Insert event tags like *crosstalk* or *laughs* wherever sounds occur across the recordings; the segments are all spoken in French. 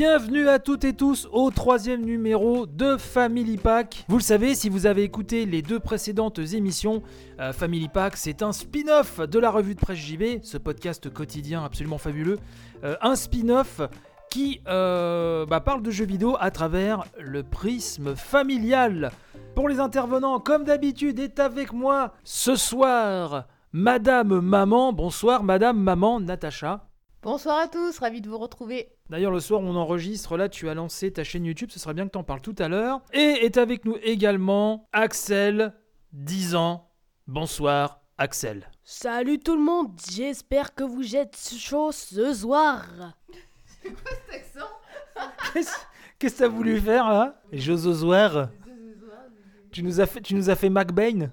Bienvenue à toutes et tous au troisième numéro de Family Pack. Vous le savez, si vous avez écouté les deux précédentes émissions, euh, Family Pack c'est un spin-off de la revue de presse JB, ce podcast quotidien absolument fabuleux. Euh, un spin-off qui euh, bah, parle de jeux vidéo à travers le prisme familial. Pour les intervenants, comme d'habitude, est avec moi ce soir Madame Maman. Bonsoir Madame Maman Natacha. Bonsoir à tous, ravi de vous retrouver. D'ailleurs, le soir où on enregistre, là, tu as lancé ta chaîne YouTube, ce serait bien que tu en parles tout à l'heure. Et est avec nous également Axel, 10 ans. Bonsoir, Axel. Salut tout le monde, j'espère que vous êtes chaud ce soir. C'est quoi cet accent? Qu'est-ce qu'est-ce que t'as voulu faire là? Josozoir tu nous as fait, tu nous as fait McBain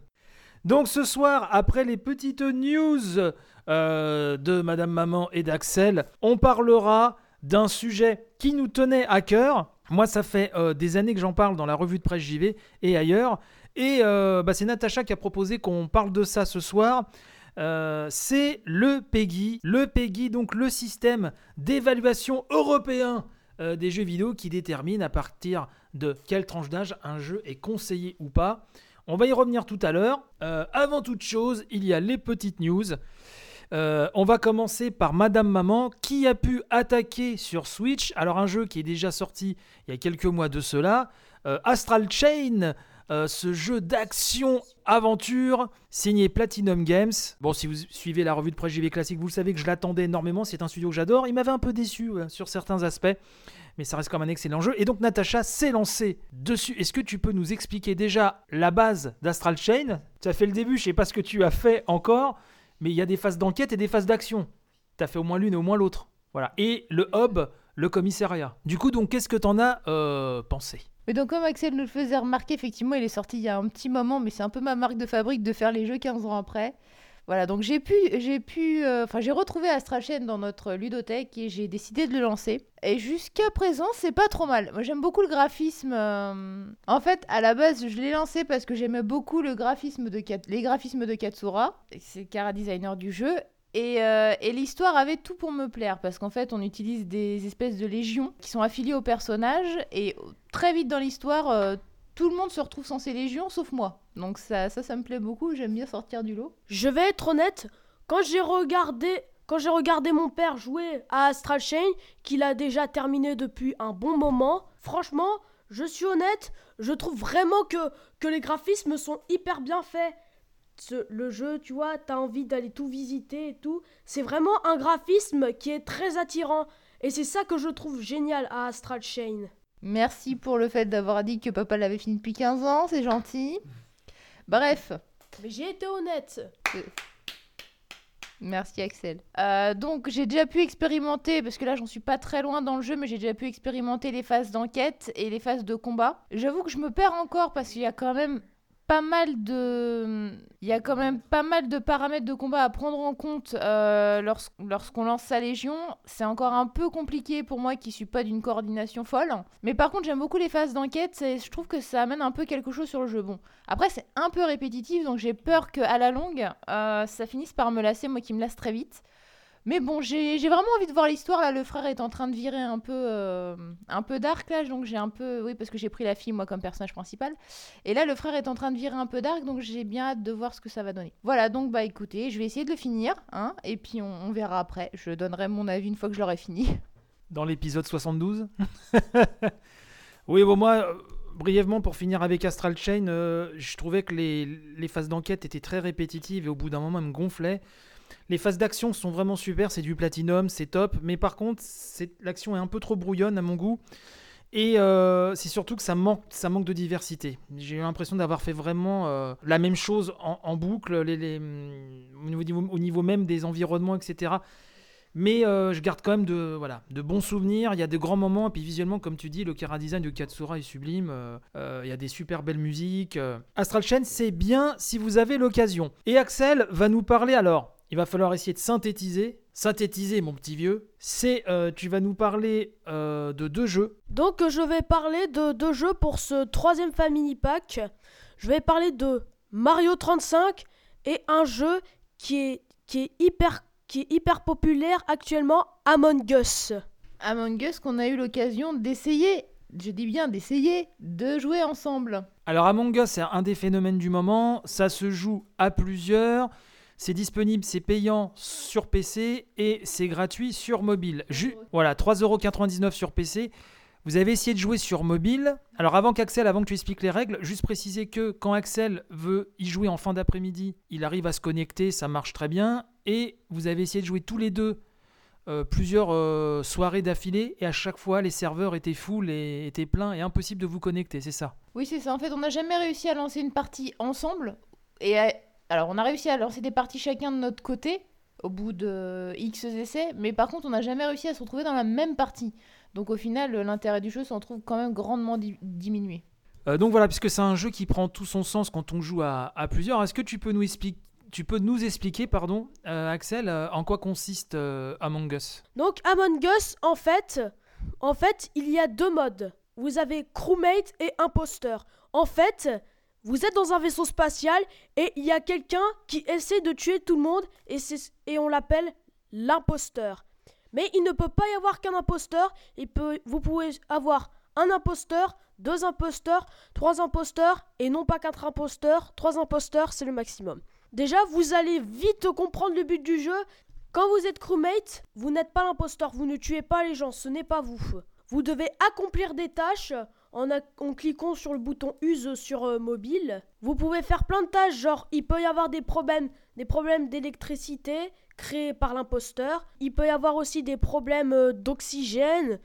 Donc ce soir, après les petites news euh, de Madame Maman et d'Axel, on parlera d'un sujet qui nous tenait à cœur. Moi, ça fait euh, des années que j'en parle dans la revue de presse JV et ailleurs. Et euh, bah, c'est Natacha qui a proposé qu'on parle de ça ce soir. C'est le PEGI. Le PEGI, donc le système d'évaluation européen des jeux vidéo qui détermine à partir de quelle tranche d'âge un jeu est conseillé ou pas. On va y revenir tout à l'heure. Avant toute chose, il y a les petites news. Euh, on va commencer par Madame Maman qui a pu attaquer sur Switch? Alors un jeu qui est déjà sorti il y a quelques mois de cela, euh, Astral Chain, euh, ce jeu d'action aventure signé Platinum Games. Bon, si vous suivez la revue de presse JV classique, vous le savez que je l'attendais énormément. C'est un studio que j'adore. Il m'avait un peu déçu sur certains aspects, mais ça reste comme un excellent jeu. Et donc Natacha s'est lancée dessus. Est-ce que tu peux nous expliquer déjà la base d'Astral Chain? Tu as fait le début, je sais pas ce que tu as fait encore, mais il y a des phases d'enquête et des phases d'action. Tu as fait au moins l'une et au moins l'autre. Voilà. Et le hub, le commissariat. Du coup, donc, qu'est-ce que t'en as euh, pensé? Mais donc comme Axel nous le faisait remarquer, effectivement, il est sorti il y a un petit moment, mais c'est un peu ma marque de fabrique de faire les jeux 15 ans après. Voilà, donc j'ai pu, j'ai pu, euh, enfin j'ai retrouvé Astral Chain dans notre ludothèque et j'ai décidé de le lancer. Et jusqu'à présent, c'est pas trop mal. Moi j'aime beaucoup le graphisme. euh, En fait, à la base, je l'ai lancé parce que j'aimais beaucoup les graphismes de Katsura. C'est le cara designer du jeu. Et, euh, et l'histoire avait tout pour me plaire parce qu'en fait on utilise des espèces de légions qui sont affiliées au personnage et très vite dans l'histoire tout le monde se retrouve sans ces légions sauf moi. Donc ça, ça, ça me plaît beaucoup, j'aime bien sortir du lot. Je vais être honnête, quand j'ai regardé, quand j'ai regardé mon père jouer à Astral Chain, qu'il a déjà terminé depuis un bon moment, franchement, je suis honnête, je trouve vraiment que, que les graphismes sont hyper bien faits. Le jeu, tu vois, t'as envie d'aller tout visiter et tout. C'est vraiment un graphisme qui est très attirant. Et c'est ça que je trouve génial à Astral Chain. Merci pour le fait d'avoir dit que papa l'avait fini depuis 15 ans, c'est gentil. Bref, Mais j'ai été honnête. Merci Axel. Euh, donc j'ai déjà pu expérimenter, parce que là j'en suis pas très loin dans le jeu, mais j'ai déjà pu expérimenter les phases d'enquête et les phases de combat. J'avoue que je me perds encore parce qu'il y a quand même pas mal de... Il y a quand même pas mal de paramètres de combat à prendre en compte euh, lors- lorsqu'on lance sa légion. C'est encore un peu compliqué pour moi qui suis pas d'une coordination folle. Mais par contre j'aime beaucoup les phases d'enquête, je trouve que ça amène un peu quelque chose sur le jeu. Bon, après, c'est un peu répétitif, donc j'ai peur qu'à la longue, euh, ça finisse par me lasser, moi qui me lasse très vite. Mais bon, j'ai vraiment envie de voir l'histoire. Là, le frère est en train de virer un peu, euh, un peu dark, là, donc j'ai un peu. Oui, parce que j'ai pris la fille, moi, comme personnage principal. Et là, le frère est en train de virer un peu dark, donc j'ai bien hâte de voir ce que ça va donner. Voilà, donc, bah écoutez, je vais essayer de le finir, hein, et puis on, on verra après. Je donnerai mon avis une fois que je l'aurai fini. *laughs* Dans l'épisode 72 *laughs* Oui, bon, moi, euh, brièvement, pour finir avec Astral Chain, euh, je trouvais que les, les phases d'enquête étaient très répétitives et au bout d'un moment, elles me gonflaient. Les phases d'action sont vraiment super, c'est du platinum, c'est top, mais par contre, l'action est un peu trop brouillonne à mon goût. Et euh, c'est surtout que ça manque, ça manque de diversité. J'ai eu l'impression d'avoir fait vraiment euh, la même chose en, boucle, les- au, niveau, au niveau même des environnements, etc. Mais euh, je garde quand même de, voilà, de bons souvenirs. Il y a de grands moments. Et puis visuellement, comme tu dis, le chara design de Katsura est sublime. Il y a des super belles musiques. Astral Chain, c'est bien si vous avez l'occasion. Et Axel va nous parler alors. Il va falloir essayer de synthétiser. Synthétiser, mon petit vieux. C'est, euh, tu vas nous parler euh, de deux jeux. Donc je vais parler de deux jeux pour ce troisième Family Pack. Je vais parler de Mario 35 et un jeu qui est, qui est, hyper, qui est hyper populaire actuellement, Among Us. Among Us qu'on a eu l'occasion d'essayer, je dis bien d'essayer, de jouer ensemble. Alors Among Us, c'est un des phénomènes du moment. Ça se joue à plusieurs. C'est disponible, c'est payant sur PC et c'est gratuit sur mobile. Ju- voilà, 3,99€ sur PC. Vous avez essayé de jouer sur mobile. Alors avant qu'Axel, avant que tu expliques les règles, juste préciser que quand Axel veut y jouer en fin d'après-midi, il arrive à se connecter, ça marche très bien. Et vous avez essayé de jouer tous les deux euh, plusieurs euh, soirées d'affilée et à chaque fois les serveurs étaient full et étaient pleins et impossible de vous connecter, c'est ça? Oui, c'est ça. En fait, on n'a jamais réussi à lancer une partie ensemble. Et à- alors, on a réussi à lancer des parties chacun de notre côté au bout de X essais, mais par contre, on n'a jamais réussi à se retrouver dans la même partie. Donc, au final, l'intérêt du jeu s'en trouve quand même grandement di- diminué. Euh, donc voilà, puisque c'est un jeu qui prend tout son sens quand on joue à, à plusieurs, est-ce que tu peux nous expliquer, tu peux nous expliquer, pardon, euh, Axel, euh, en quoi consiste euh, Among Us? Donc Among Us, en fait, en fait, il y a deux modes. Vous avez crewmate et imposteur. En fait, vous êtes dans un vaisseau spatial et il y a quelqu'un qui essaie de tuer tout le monde et, on l'appelle l'imposteur. Mais il ne peut pas y avoir qu'un imposteur. Il peut, vous pouvez avoir un imposteur, deux imposteurs, trois imposteurs et non pas quatre imposteurs. Trois imposteurs, c'est le maximum. Déjà, vous allez vite comprendre le but du jeu. Quand vous êtes crewmate, vous n'êtes pas l'imposteur, vous ne tuez pas les gens, ce n'est pas vous. Vous devez accomplir des tâches en, cliquant sur le bouton use sur euh, mobile. Vous pouvez faire plein de tâches, genre il peut y avoir des problèmes, des problèmes d'électricité créés par l'imposteur. Il peut y avoir aussi des problèmes euh, d'oxygène,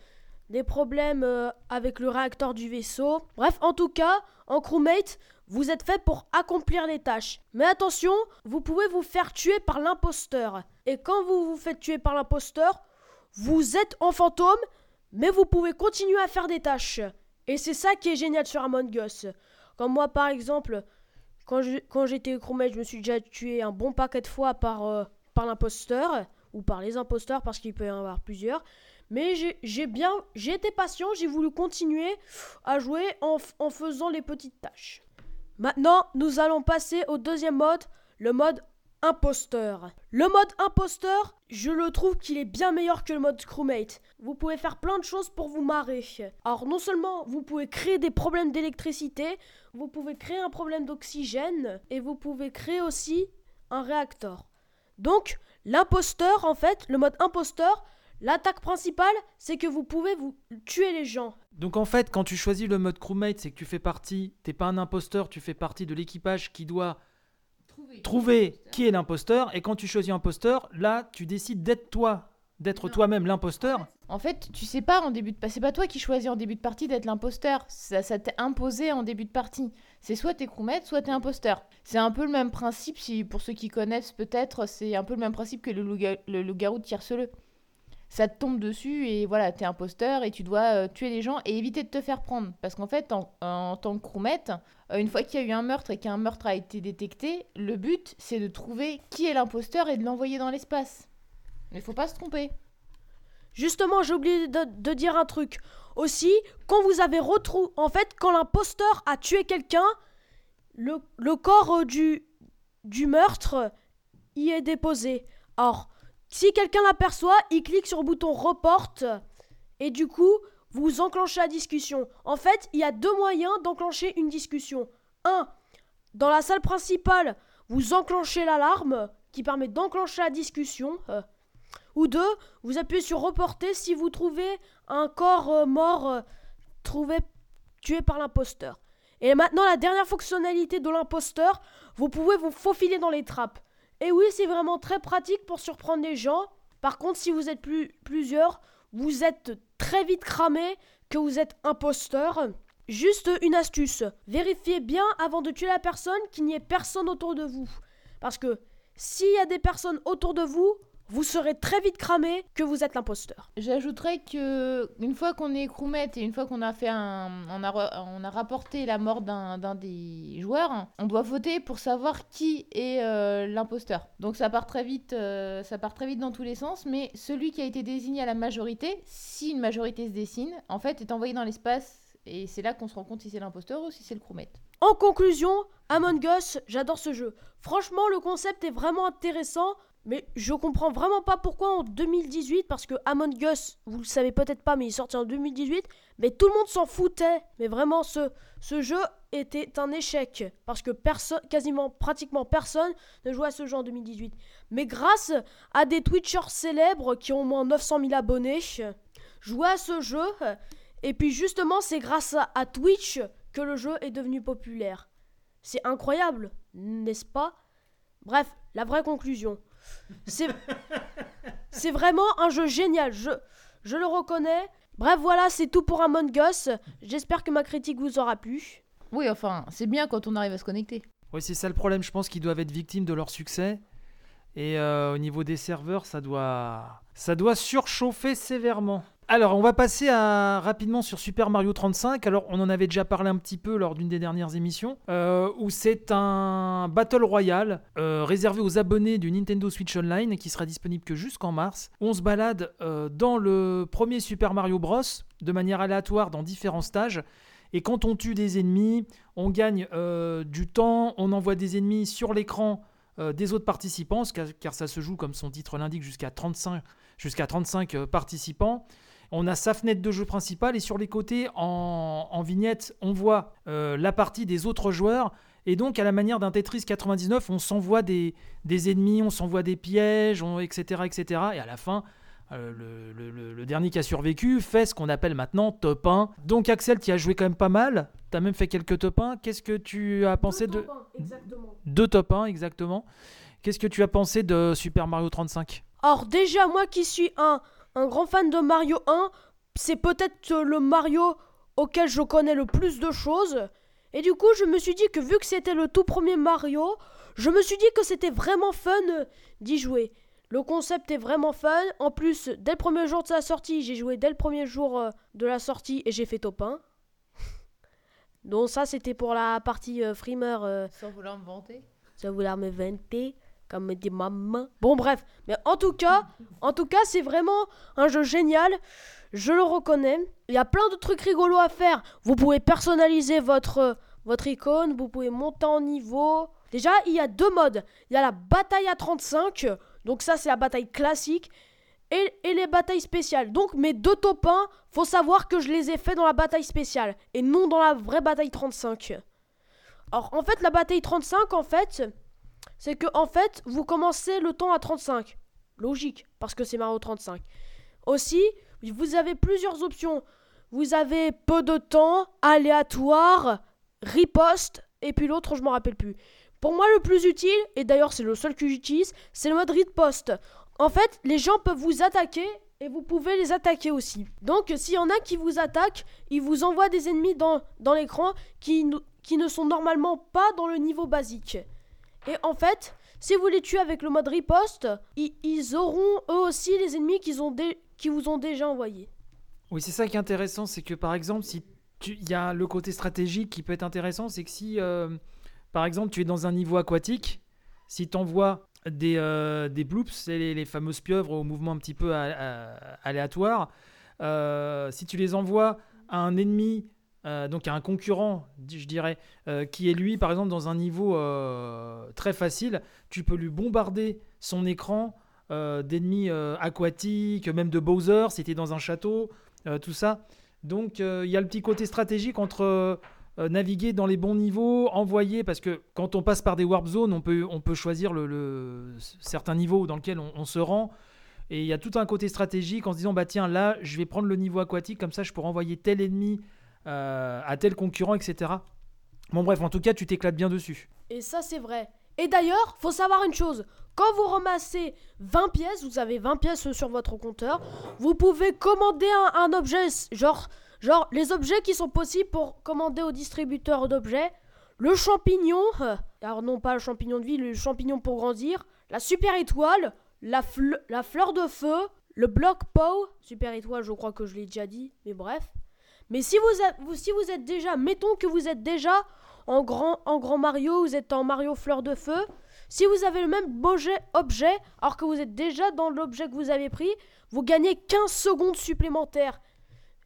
des problèmes euh, avec le réacteur du vaisseau. Bref, en tout cas, en crewmate, vous êtes fait pour accomplir les tâches. Mais attention, vous pouvez vous faire tuer par l'imposteur. Et quand vous vous faites tuer par l'imposteur, vous êtes en fantôme, mais vous pouvez continuer à faire des tâches. Et c'est ça qui est génial sur Among Us. Comme moi, par exemple, quand j'étais crewmate, je me suis déjà tué un bon paquet de fois par, euh, par l'imposteur, ou par les imposteurs, parce qu'il peut y en avoir plusieurs. Mais j'ai bien, j'ai été patient, j'ai voulu continuer à jouer en faisant les petites tâches. Maintenant, nous allons passer au deuxième mode, le mode imposteur. Le mode imposteur, je le trouve qu'il est bien meilleur que le mode crewmate. Vous pouvez faire plein de choses pour vous marrer. Alors non seulement vous pouvez créer des problèmes d'électricité, vous pouvez créer un problème d'oxygène et vous pouvez créer aussi un réacteur. Donc l'imposteur en fait, le mode imposteur, l'attaque principale, c'est que vous pouvez vous tuer les gens. Donc en fait, quand tu choisis le mode crewmate, c'est que tu fais partie, t'es pas un imposteur, tu fais partie de l'équipage qui doit trouver qui est l'imposteur. Et quand tu choisis imposteur, là, tu décides d'être toi, d'être toi-même l'imposteur. En fait, tu sais pas en début de c'est pas toi qui choisis en début de partie d'être l'imposteur, ça, ça t'est imposé en début de partie. C'est soit t'es crewmate, soit t'es imposteur. C'est un peu le même principe si pour ceux qui connaissent peut-être, c'est un peu le même principe que le loup-ga- le loup-garou de tire-le. Ça te tombe dessus et voilà, t'es imposteur et tu dois euh, tuer les gens et éviter de te faire prendre. Parce qu'en fait, en, tant que crewmate, euh, une fois qu'il y a eu un meurtre et qu'un meurtre a été détecté, le but c'est de trouver qui est l'imposteur et de l'envoyer dans l'espace. Mais faut pas se tromper. Justement, j'ai oublié de, dire un truc. Aussi, quand vous avez retrouvé... En fait, quand l'imposteur a tué quelqu'un, le, le corps euh, du, du meurtre y est déposé. Alors, si quelqu'un l'aperçoit, il clique sur le bouton report et du coup, vous enclenchez la discussion. En fait, il y a deux moyens d'enclencher une discussion. Un, dans la salle principale, vous enclenchez l'alarme qui permet d'enclencher la discussion. euh, ou deux, vous appuyez sur reporter si vous trouvez un corps euh, mort euh, trouvé tué par l'imposteur. Et maintenant, la dernière fonctionnalité de l'imposteur, vous pouvez vous faufiler dans les trappes. Et oui, c'est vraiment très pratique pour surprendre les gens. Par contre, si vous êtes plus, plusieurs, vous êtes très vite cramé que vous êtes imposteur. Juste une astuce, vérifiez bien avant de tuer la personne qu'il n'y ait personne autour de vous. Parce que s'il y a des personnes autour de vous, vous serez très vite cramé que vous êtes l'imposteur. J'ajouterais que une fois qu'on est crewmate et une fois qu'on a fait un, on a, on a rapporté la mort d'un d'un des joueurs, on doit voter pour savoir qui est euh, l'imposteur. Donc ça part très vite, euh, ça part très vite dans tous les sens. Mais celui qui a été désigné à la majorité, si une majorité se dessine, en fait, est envoyé dans l'espace. Et c'est là qu'on se rend compte si c'est l'imposteur ou si c'est le crewmate. En conclusion, Among Us, j'adore ce jeu. Franchement, le concept est vraiment intéressant, Mais je comprends vraiment pas pourquoi en 2018, parce que Among Us, vous le savez peut-être pas, mais il est en 2018, mais tout le monde s'en foutait. Mais vraiment, ce, ce jeu était un échec, parce que personne, quasiment, pratiquement personne ne jouait à ce jeu en 2018. Mais grâce à des Twitchers célèbres qui ont au moins 900 000 abonnés, jouaient à ce jeu, et puis justement, c'est grâce à Twitch que le jeu est devenu populaire. C'est incroyable, n'est-ce pas? Bref, la vraie conclusion. C'est c'est vraiment un jeu génial, je, je le reconnais. Bref, voilà, c'est tout pour Among Us. J'espère que ma critique vous aura plu. Oui, enfin, c'est bien quand on arrive à se connecter. Oui, c'est ça le problème. Je pense qu'ils doivent être victimes de leur succès. Et euh, au niveau des serveurs, ça doit, ça doit surchauffer sévèrement. Alors, on va passer rapidement sur Super Mario 35. Alors, on en avait déjà parlé un petit peu lors d'une des dernières émissions, euh, où c'est un Battle Royale euh, réservé aux abonnés du Nintendo Switch Online qui sera disponible que jusqu'en mars. On se balade euh, dans le premier Super Mario Bros. de manière aléatoire dans différents stages. Et quand on tue des ennemis, on gagne du temps, on envoie des ennemis sur l'écran des autres participants, car, car ça se joue, comme son titre l'indique, jusqu'à 35, jusqu'à 35 euh, participants. On a sa fenêtre de jeu principale et sur les côtés, en, en vignette, on voit euh, la partie des autres joueurs. Et donc, à la manière d'un Tetris 99, on s'envoie des, des ennemis, on s'envoie des pièges, on- etc., etc. Et à la fin, euh, le, le- le- le dernier qui a survécu fait ce qu'on appelle maintenant top 1. Donc, Axel, tu as joué quand même pas mal. Tu as même fait quelques top 1. Qu'est-ce que tu as pensé de. Exactement. Deux top 1, exactement. Qu'est-ce que tu as pensé de Super Mario 35 Alors déjà, moi qui suis un, un grand fan de Mario 1, c'est peut-être euh, le Mario auquel je connais le plus de choses. Et du coup, je me suis dit que vu que c'était le tout premier Mario, je me suis dit que c'était vraiment fun d'y jouer. Le concept est vraiment fun. En plus, dès le premier jour de sa sortie, j'ai joué dès le premier jour euh, de la sortie et j'ai fait top 1. *laughs* Donc ça, c'était pour la partie euh, Freemer. euh, Sans vouloir me vanter. ça vouloir me vanter, comme me dit maman. Bon bref, mais en tout cas, en tout cas, c'est vraiment un jeu génial. Je le reconnais. Il y a plein de trucs rigolos à faire. Vous pouvez personnaliser votre icône, vous pouvez monter en niveau. Déjà, il y a deux modes. Il y a la bataille à 35, donc ça c'est la bataille classique. Et, les batailles spéciales. Donc mes deux top 1, faut savoir que je les ai fait dans la bataille spéciale et non dans la vraie bataille 35. Alors en fait la bataille 35 en fait c'est que en fait vous commencez le temps à 35. Logique parce que c'est Mario 35. Aussi, vous avez plusieurs options. Vous avez peu de temps, aléatoire, riposte et puis l'autre je m'en rappelle plus. Pour moi le plus utile et d'ailleurs c'est le seul que j'utilise, c'est le mode riposte. En fait, les gens peuvent vous attaquer et vous pouvez les attaquer aussi. Donc s'il y en a qui vous attaquent, ils vous envoient des ennemis dans, l'écran qui ne sont normalement pas dans le niveau basique. Et en fait, si vous les tuez avec le mode riposte, ils, auront eux aussi les ennemis qu'ils ont qui vous ont déjà envoyés. Oui, c'est ça qui est intéressant, c'est que par exemple, il y a le côté stratégique qui peut être intéressant, c'est que si, euh, par exemple, tu es dans un niveau aquatique, si tu envoies des, euh, des bloops, c'est les, fameuses pieuvres au mouvement un petit peu aléatoire, euh, si tu les envoies à un ennemi, euh, donc à un concurrent, je dirais, euh, qui est lui, par exemple, dans un niveau euh, très facile, tu peux lui bombarder son écran d'ennemis aquatiques, même de Bowser, si tu es dans un château, tout ça. Donc il y a le petit côté stratégique entre naviguer dans les bons niveaux, envoyer, parce que quand on passe par des warp zones, on peut, on peut choisir le, le- certains niveaux dans lesquels on, on se rend. Et il y a tout un côté stratégique en se disant, bah tiens, là, je vais prendre le niveau aquatique, comme ça je pourrais envoyer tel ennemi à tel concurrent, etc. Bon bref, en tout cas, tu t'éclates bien dessus. Et ça, c'est vrai. Et d'ailleurs, faut savoir une chose. Quand vous ramassez 20 pièces, vous avez 20 pièces sur votre compteur, vous pouvez commander un, objet, genre, genre les objets qui sont possibles pour commander au distributeur d'objets. Le champignon, euh, alors non pas le champignon de vie, le champignon pour grandir, la super étoile, la, la fleur de feu, le bloc pow, super étoile, je crois que je l'ai déjà dit, mais bref. Mais si vous, êtes- déjà, mettons que vous êtes déjà en grand, en grand Mario, vous êtes en Mario Fleur de Feu. Si vous avez le même objet, objet, alors que vous êtes déjà dans l'objet que vous avez pris, vous gagnez 15 secondes supplémentaires.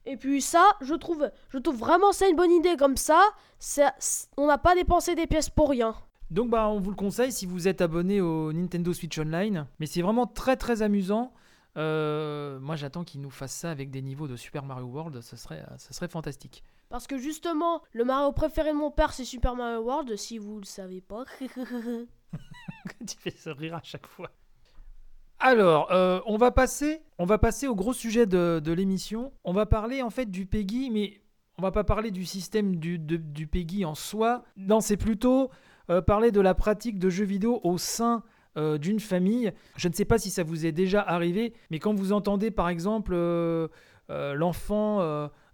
Et puis ça, je trouve, je trouve vraiment ça une bonne idée comme ça. ça on n'a pas dépensé des pièces pour rien. Donc bah on vous le conseille si vous êtes abonné au Nintendo Switch Online. Mais c'est vraiment très très amusant. Euh, moi j'attends qu'ils nous fassent ça avec des niveaux de Super Mario World, ça serait, ça serait fantastique. Parce que justement, le Mario préféré de mon père, c'est Super Mario World, si vous le savez pas. *laughs* *laughs* tu fais ce rire à chaque fois. Alors, euh, on, va passer, on va passer au gros sujet de, de l'émission. On va parler en fait du PEGI, mais on va pas parler du système du, de- du PEGI en soi. Non, c'est plutôt euh, parler de la pratique de jeux vidéo au sein euh, d'une famille. Je ne sais pas si ça vous est déjà arrivé, mais quand vous entendez par exemple euh, euh, l'enfant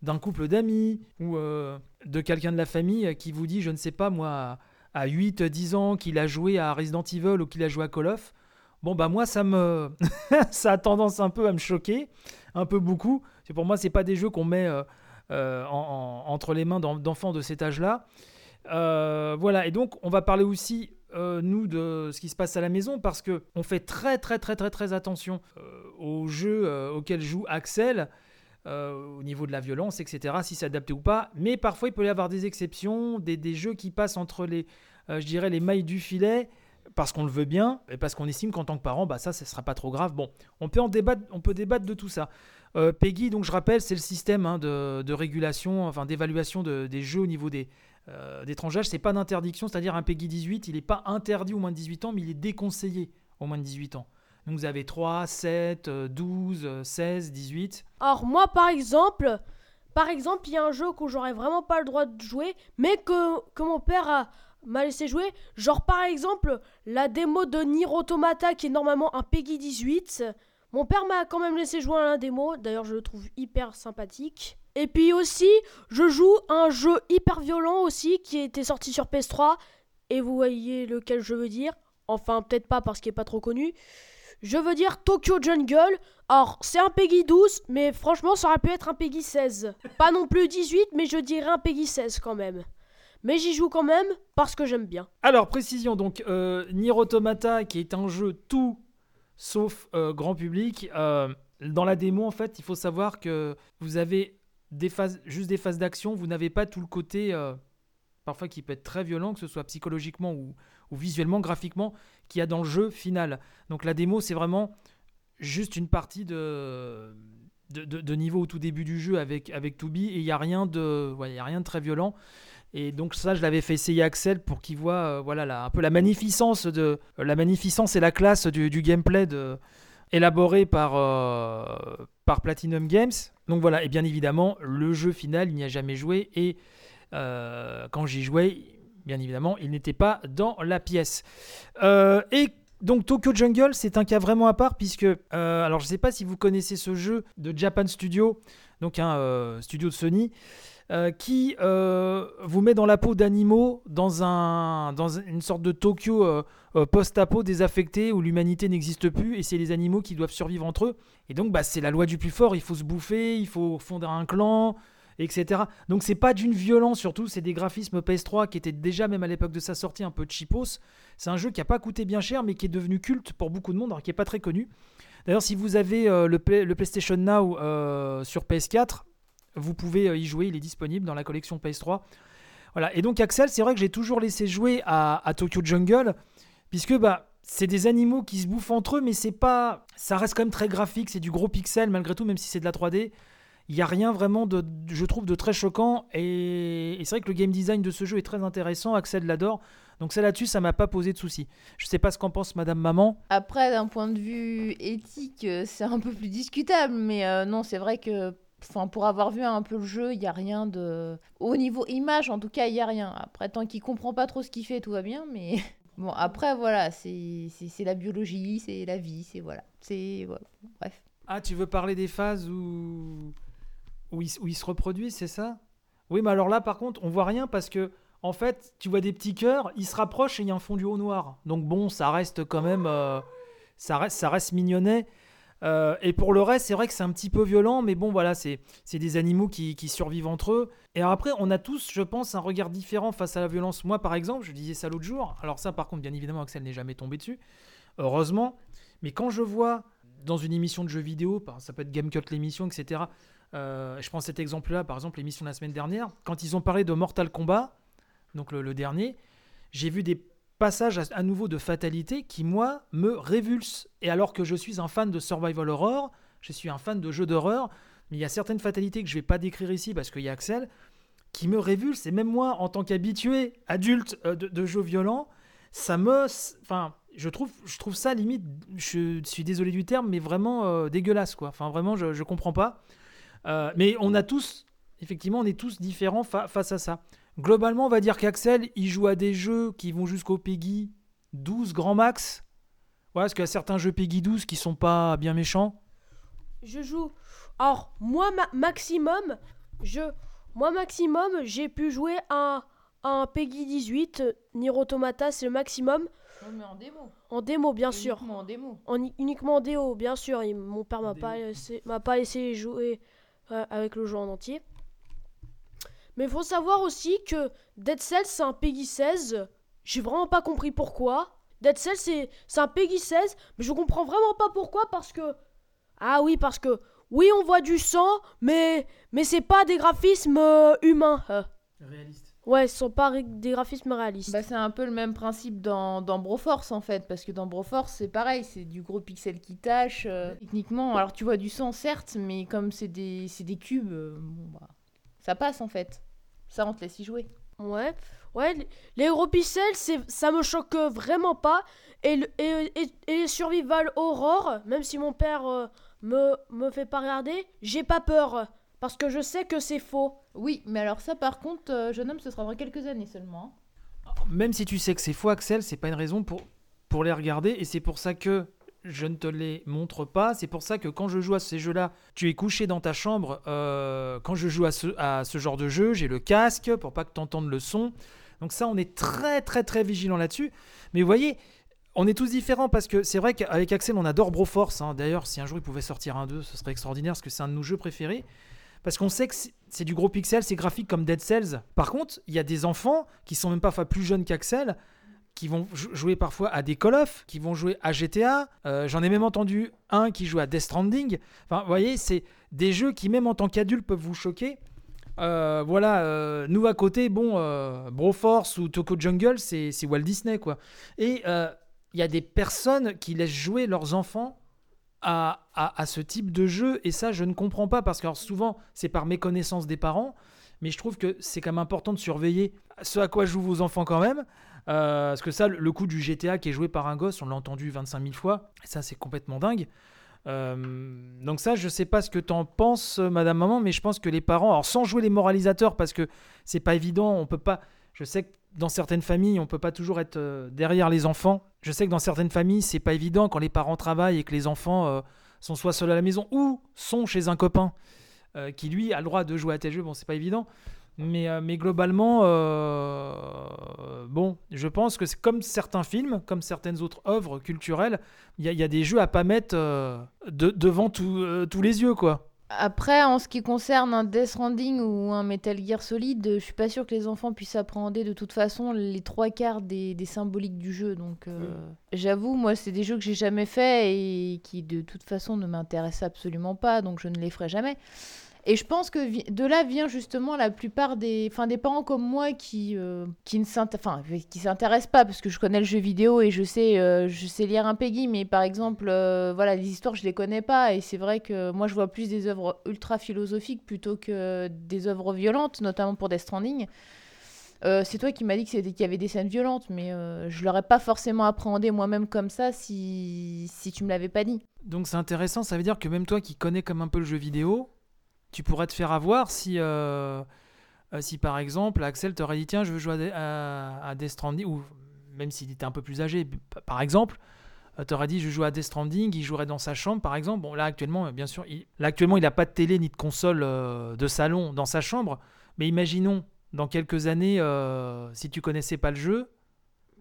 d'un couple d'amis ou de quelqu'un de la famille qui vous dit, je ne sais pas moi, à 8-10 ans qu'il a joué à Resident Evil ou qu'il a joué à Call of, bon bah moi ça me *laughs* ça a tendance un peu à me choquer, un peu beaucoup. C'est pour moi c'est pas des jeux qu'on met en- en- entre les mains d'en- d'enfants de cet âge-là. Voilà, et donc on va parler aussi, euh, nous, de ce qui se passe à la maison, parce que on fait très très très très très attention euh, aux jeux euh, auxquels joue Axel, au niveau de la violence, etc., si c'est adapté ou pas. Mais parfois il peut y avoir des exceptions, des, des jeux qui passent entre les, je dirais, les mailles du filet, parce qu'on le veut bien, et parce qu'on estime qu'en tant que parent, bah ça, ce sera pas trop grave. Bon, on peut en débattre, on peut débattre de tout ça. Euh, PEGI, donc je rappelle, c'est le système hein, de, de régulation, enfin d'évaluation de- des jeux au niveau des, euh. C'est pas d'interdiction, c'est-à-dire un PEGI 18, il n'est pas interdit au moins de 18 ans, mais il est déconseillé au moins de 18 ans. Donc vous avez 3, 7, euh, 12, euh, 16, 18. Alors moi par exemple, par exemple, il y a un jeu que j'aurais vraiment pas le droit de jouer, mais que, que mon père m'a laissé jouer. Genre par exemple, la démo de Nier Automata qui est normalement un Peggy 18. Mon père m'a quand même laissé jouer à la démo, d'ailleurs je le trouve hyper sympathique. Et puis aussi, je joue un jeu hyper violent aussi qui était sorti sur PS3. Et vous voyez lequel je veux dire. Enfin, peut-être pas parce qu'il est pas trop connu. Je veux dire Tokyo Jungle. Alors, c'est un Peggy 12, mais franchement, ça aurait pu être un Peggy 16. Pas non plus 18, mais je dirais un Peggy 16 quand même. Mais j'y joue quand même parce que j'aime bien. Alors, précision, donc, euh, Nier Automata, qui est un jeu tout sauf euh, grand public, euh, dans la démo, en fait, il faut savoir que vous avez juste des phases d'action, vous n'avez pas tout le côté, euh, parfois qui peut être très violent, que ce soit psychologiquement ou, visuellement, graphiquement, qu'il y a dans le jeu final. Donc, la démo, c'est vraiment juste une partie de, niveau au tout début du jeu avec, avec et il n'y a, a rien de très violent. Et donc ça, je l'avais fait essayer Axel pour qu'il voit euh, voilà, un peu la magnificence, de, euh, la magnificence et la classe du, gameplay de, élaboré par, euh, par Platinum Games. Donc voilà, et bien évidemment, le jeu final, il n'y a jamais joué. Et quand j'y jouais, bien évidemment, il n'était pas dans la pièce. Et donc Tokyo Jungle, c'est un cas vraiment à part puisque, alors je ne sais pas si vous connaissez ce jeu de Japan Studio, donc un studio de Sony, euh, qui euh, vous met dans la peau d'animaux dans, un, dans une sorte de Tokyo euh, euh, post-apo désaffecté où l'humanité n'existe plus et c'est les animaux qui doivent survivre entre eux. Et donc bah, c'est la loi du plus fort, il faut se bouffer, il faut fonder un clan, etc. Donc c'est pas d'une violence surtout, c'est des graphismes PS3 qui étaient déjà même à l'époque de sa sortie un peu cheapos. C'est un jeu qui a pas coûté bien cher mais qui est devenu culte pour beaucoup de monde, alors qui est pas très connu. D'ailleurs si vous avez le, le PlayStation Now sur PS4, vous pouvez euh, y jouer, il est disponible dans la collection PS3. Voilà. Et donc Axel, c'est vrai que j'ai toujours laissé jouer à, Tokyo Jungle, puisque bah, c'est des animaux qui se bouffent entre eux, mais c'est pas, ça reste quand même très graphique, c'est du gros pixel malgré tout, même si c'est de la 3D. Il n'y a rien vraiment de, je trouve, de très choquant. Et, et c'est vrai que le game design de ce jeu est très intéressant. Axel l'adore. Donc ça là-dessus, ça m'a pas posé de soucis. Je sais pas ce qu'en pense Madame Maman. Après, d'un point de vue éthique, euh, c'est un peu plus discutable, mais euh, non, c'est vrai que enfin, pour avoir vu un peu le jeu, il n'y a rien de... Au niveau image, en tout cas, il n'y a rien. Après, tant qu'il comprend pas trop ce qu'il fait, tout va bien, mais... *laughs* Bon, après, voilà, c'est la biologie, c'est la vie, c'est... Voilà. C'est... voilà, Bref. Ah, tu veux parler des phases où, où, ils, où ils se reproduisent, c'est ça? Oui, mais alors là, par contre, on voit rien parce que, en fait, tu vois des petits cœurs, ils se rapprochent et il y a un fond du haut noir. Donc bon, ça reste quand même, euh, ça reste, ça reste mignonnet. Euh, et pour le reste, c'est vrai que c'est un petit peu violent, mais bon, voilà, c'est des animaux qui, qui survivent entre eux. Et après, on a tous, je pense, un regard différent face à la violence. Moi, par exemple, je disais ça l'autre jour. Alors ça, par contre, bien évidemment, Axel n'est jamais tombé dessus, heureusement. Mais quand je vois dans une émission de jeux vidéo, ça peut être Game Cut l'émission, etc. euh, je prends cet exemple-là, par exemple, l'émission de la semaine dernière, quand ils ont parlé de Mortal Kombat, donc le dernier, j'ai vu des passage à, nouveau de fatalité qui, moi, me révulse. Et alors que je suis un fan de survival horror, je suis un fan de jeux d'horreur, mais il y a certaines fatalités que je vais pas décrire ici parce qu'il y a Axel qui me révulse. Et même moi, en tant qu'habitué adulte euh, de, jeux violents, ça me. Enfin, je trouve, je trouve ça limite. Je suis désolé du terme, mais vraiment euh, dégueulasse, quoi. Enfin, vraiment, je, comprends pas. Euh, mais on a tous. Effectivement, on est tous différents fa- face à ça. Globalement, on va dire qu'Axel, il joue à des jeux qui vont jusqu'au Peggy 12 grand max. Ouais, parce qu'il y a certains jeux Peggy 12 qui sont pas bien méchants. Je joue. Alors, moi, ma- maximum, je. Moi, maximum, j'ai pu jouer à un Peggy 18. euh, Nier Automata, c'est le maximum. mais en démo. En démo, bien sûr. En démo. En, uniquement en déo, bien sûr. Il- mon père m'a pas, laissé, m'a pas laissé jouer euh, avec le jeu en entier. Mais il faut savoir aussi que Dead Cells, c'est un Peggy 16. J'ai vraiment pas compris pourquoi. Dead Cells, c'est, c'est un Peggy 16, mais je comprends vraiment pas pourquoi parce que. Ah oui, parce que. Oui, on voit du sang, mais. Mais c'est pas des graphismes euh, humains. euh. Réaliste. Ouais, ce sont pas ré- des graphismes réalistes. Bah, c'est un peu le même principe dans, dans Broforce en fait, parce que dans Broforce c'est pareil, c'est du gros pixel qui tâche. euh, techniquement, alors tu vois du sang certes, mais comme c'est des, c'est des cubes, euh, bon, bah, ça passe en fait. Ça on te laisse y jouer. Ouais, ouais, les- les gros pixels, c'est, ça me choque vraiment pas. Et, le- et, et, et les survival horror, même si mon père euh, me, me fait pas regarder, j'ai pas peur. Parce que je sais que c'est faux. Oui, mais alors ça par contre, euh, jeune homme, ce sera dans quelques années seulement. hein. Même si tu sais que c'est faux, Axel, c'est pas une raison pour, pour les regarder. Et c'est pour ça que je ne te les montre pas. C'est pour ça que quand je joue à ces jeux-là, tu es couché dans ta chambre. euh, quand je joue à ce, genre de jeu, j'ai le casque pour pas que tu entendes le son. Donc ça, on est très très très vigilant là-dessus. Mais vous voyez, on est tous différents parce que c'est vrai qu'avec Axel, on adore Broforce. hein. D'ailleurs, si un jour il pouvait sortir un 2, ce serait extraordinaire parce que c'est un de nos jeux préférés. Parce qu'on sait que c'est- du gros pixel, c'est graphique comme Dead Cells. Par contre, il y a des enfants qui sont même parfois plus jeunes qu'Axel, qui vont jou- jouer parfois à des Call of, qui vont jouer à GTA. Euh, J'en ai même entendu un qui joue à Death Stranding. Enfin, vous voyez, c'est des jeux qui, même en tant qu'adulte, peuvent vous choquer. Euh, voilà, euh, nous à côté, bon, Broforce ou Toko Jungle, c'est Walt Disney, quoi. Et il y a des personnes qui laissent jouer leurs enfants à, à- ce type de jeu, et ça, je ne comprends pas, parce que souvent, c'est par méconnaissance des parents, mais je trouve que c'est quand même important de surveiller ce à quoi jouent vos enfants quand même. Euh, parce que ça, le- coup du GTA qui est joué par un gosse, on l'a entendu 25 000 fois, et ça, c'est complètement dingue. Euh, donc ça, je sais pas ce que t'en penses, Madame Maman, mais je pense que les parents, alors sans jouer les moralisateurs, parce que c'est pas évident, on peut pas. Je sais que dans certaines familles, on peut pas toujours être euh, derrière les enfants. Je sais que dans certaines familles, c'est pas évident quand les parents travaillent et que les enfants sont soit seuls à la maison ou sont chez un copain qui lui a le droit de jouer à tel jeu. Bon, c'est pas évident. Mais, euh, mais globalement, euh, bon, je pense que c'est comme certains films, comme certaines autres œuvres culturelles, il y, a- il y a des jeux à pas mettre euh, de- devant tout, euh, tous les yeux, quoi. Après, en ce qui concerne un Death Stranding ou un Metal Gear Solid, je suis pas sûr que les enfants puissent appréhender de toute façon les trois quarts des, des symboliques du jeu. Donc, euh, j'avoue, moi, c'est des jeux que j'ai jamais fait et qui de toute façon ne m'intéressent absolument pas, donc je ne les ferai jamais. Et je pense que de là vient justement la plupart des, enfin, des parents comme moi qui, euh, qui ne s'intéressent pas parce que je connais le jeu vidéo et je sais, euh, je sais lire un Peggy, mais par exemple, euh, voilà, les histoires je les connais pas et c'est vrai que moi je vois plus des œuvres ultra philosophiques plutôt que des œuvres violentes, notamment pour Death Stranding. C'est toi qui m'as dit qu'il y avait des scènes violentes, mais euh, je l'aurais pas forcément appréhendé moi-même comme ça si, si tu me l'avais pas dit. Donc c'est intéressant, ça veut dire que même toi qui connais comme un peu le jeu vidéo, tu pourrais te faire avoir si, euh, euh, si par exemple Axel t'aurait dit tiens je veux jouer à, à, Death Stranding, ou même s'il était un peu plus âgé, par exemple, euh, t'aurais dit je joue à Death Stranding, il jouerait dans sa chambre par exemple. Bon là actuellement, bien sûr, il, là actuellement il n'a pas de télé ni de console de salon dans sa chambre, mais imaginons dans quelques années si tu connaissais pas le jeu,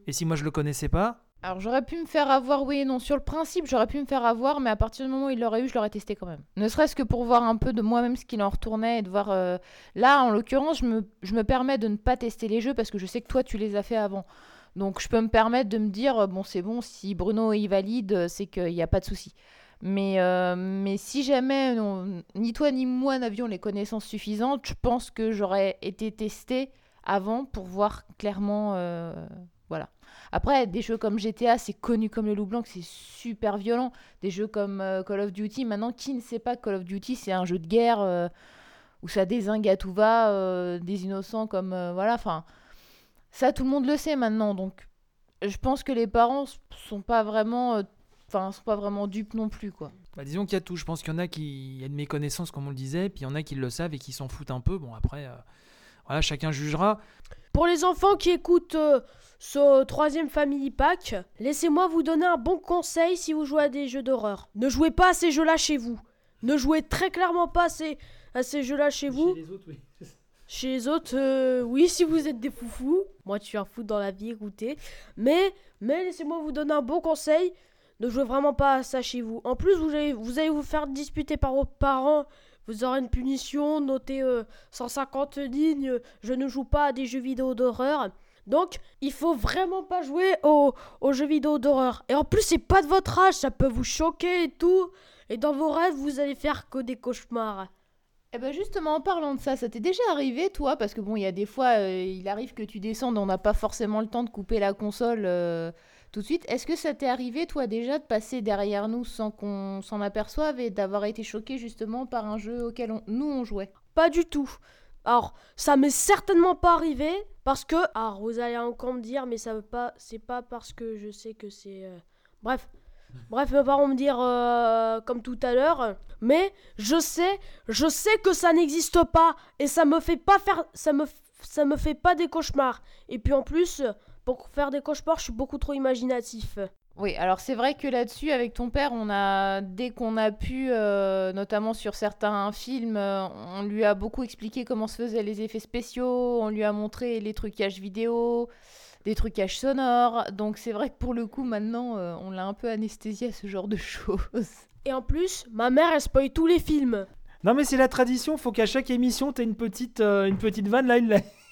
et si moi je le connaissais pas, Alors j'aurais pu me faire avoir, oui et non. Sur le principe, j'aurais pu me faire avoir, mais à partir du moment où il l'aurait eu, je l'aurais testé quand même. Ne serait-ce que pour voir un peu de moi-même ce qu'il en retournait et de voir... euh, Là, en l'occurrence, je me, je me permets de ne pas tester les jeux parce que je sais que toi, tu les as fait avant. Donc je peux me permettre de me dire, euh, bon c'est bon, si Bruno est valide, euh, c'est qu'il n'y a pas de souci. Mais, mais si jamais ni toi ni moi n'avions les connaissances suffisantes, je pense que j'aurais été testé avant pour voir clairement... voilà. Après, des jeux comme GTA, c'est connu comme le loup blanc, c'est super violent. Des jeux comme euh, Call of Duty, maintenant, qui ne sait pas que Call of Duty, c'est un jeu de guerre euh, où ça désingue à tout va, euh, des innocents comme... voilà, enfin... Ça, tout le monde le sait maintenant, donc je pense que les parents sont pas vraiment... Enfin, sont pas vraiment dupes non plus, quoi. Bah, disons qu'il y a tout. Je pense qu'il y en a qui... Il y a de méconnaissance, comme on le disait, puis il y en a qui le savent et qui s'en foutent un peu. Bon, après... Voilà, chacun jugera. Pour les enfants qui écoutent ce troisième Family Pack, laissez-moi vous donner un bon conseil si vous jouez à des jeux d'horreur. Ne jouez pas à ces jeux-là chez vous. Ne jouez très clairement pas à ces, jeux-là chez vous. Chez les autres, oui. *laughs* Chez les autres, euh, oui, si vous êtes des foufous. Moi, tu suis un fou dans la vie, écoutez. Mais, mais laissez-moi vous donner un bon conseil. Ne jouez vraiment pas à ça chez vous. En plus, vous allez vous, allez vous faire disputer par vos parents. Vous aurez une punition, notez 150 euh, lignes. Je ne joue pas à des jeux vidéo d'horreur. Donc, il faut vraiment pas jouer aux, jeux vidéo d'horreur. Et en plus, c'est pas de votre âge, ça peut vous choquer et tout. Et dans vos rêves, vous allez faire que des cauchemars. Eh ben justement, en parlant de ça, ça t'est déjà arrivé, toi? Parce que bon, il y a des fois, euh, il arrive que tu descendes, on n'a pas forcément le temps de couper la console euh, tout de suite. Est-ce que ça t'est arrivé, toi, déjà, de passer derrière nous sans qu'on s'en aperçoive et d'avoir été choqué justement par un jeu auquel nous on jouait? Pas du tout. Alors, ça m'est certainement pas arrivé parce que. Alors, vous allez encore me dire, mais ça veut pas. C'est pas parce que je sais que c'est. Euh, bref. Bref, mes parents me dire euh, comme tout à l'heure, mais je sais, je sais que ça n'existe pas et ça me fait pas faire, ça me, ça me fait pas des cauchemars. Et puis en plus, pour faire des cauchemars, je suis beaucoup trop imaginatif. Oui, alors c'est vrai que là-dessus, avec ton père, on a, dès qu'on a pu, euh, notamment sur certains films, euh, on lui a beaucoup expliqué comment se faisaient les effets spéciaux, on lui a montré les trucages vidéo, des trucages sonores. Donc c'est vrai que pour le coup, maintenant, euh, on l'a un peu anesthésié à ce genre de choses. *laughs* Et en plus, ma mère, elle spoil tous les films. Non mais c'est la tradition, faut qu'à chaque émission, t'aies une petite, une petite vanne. Là,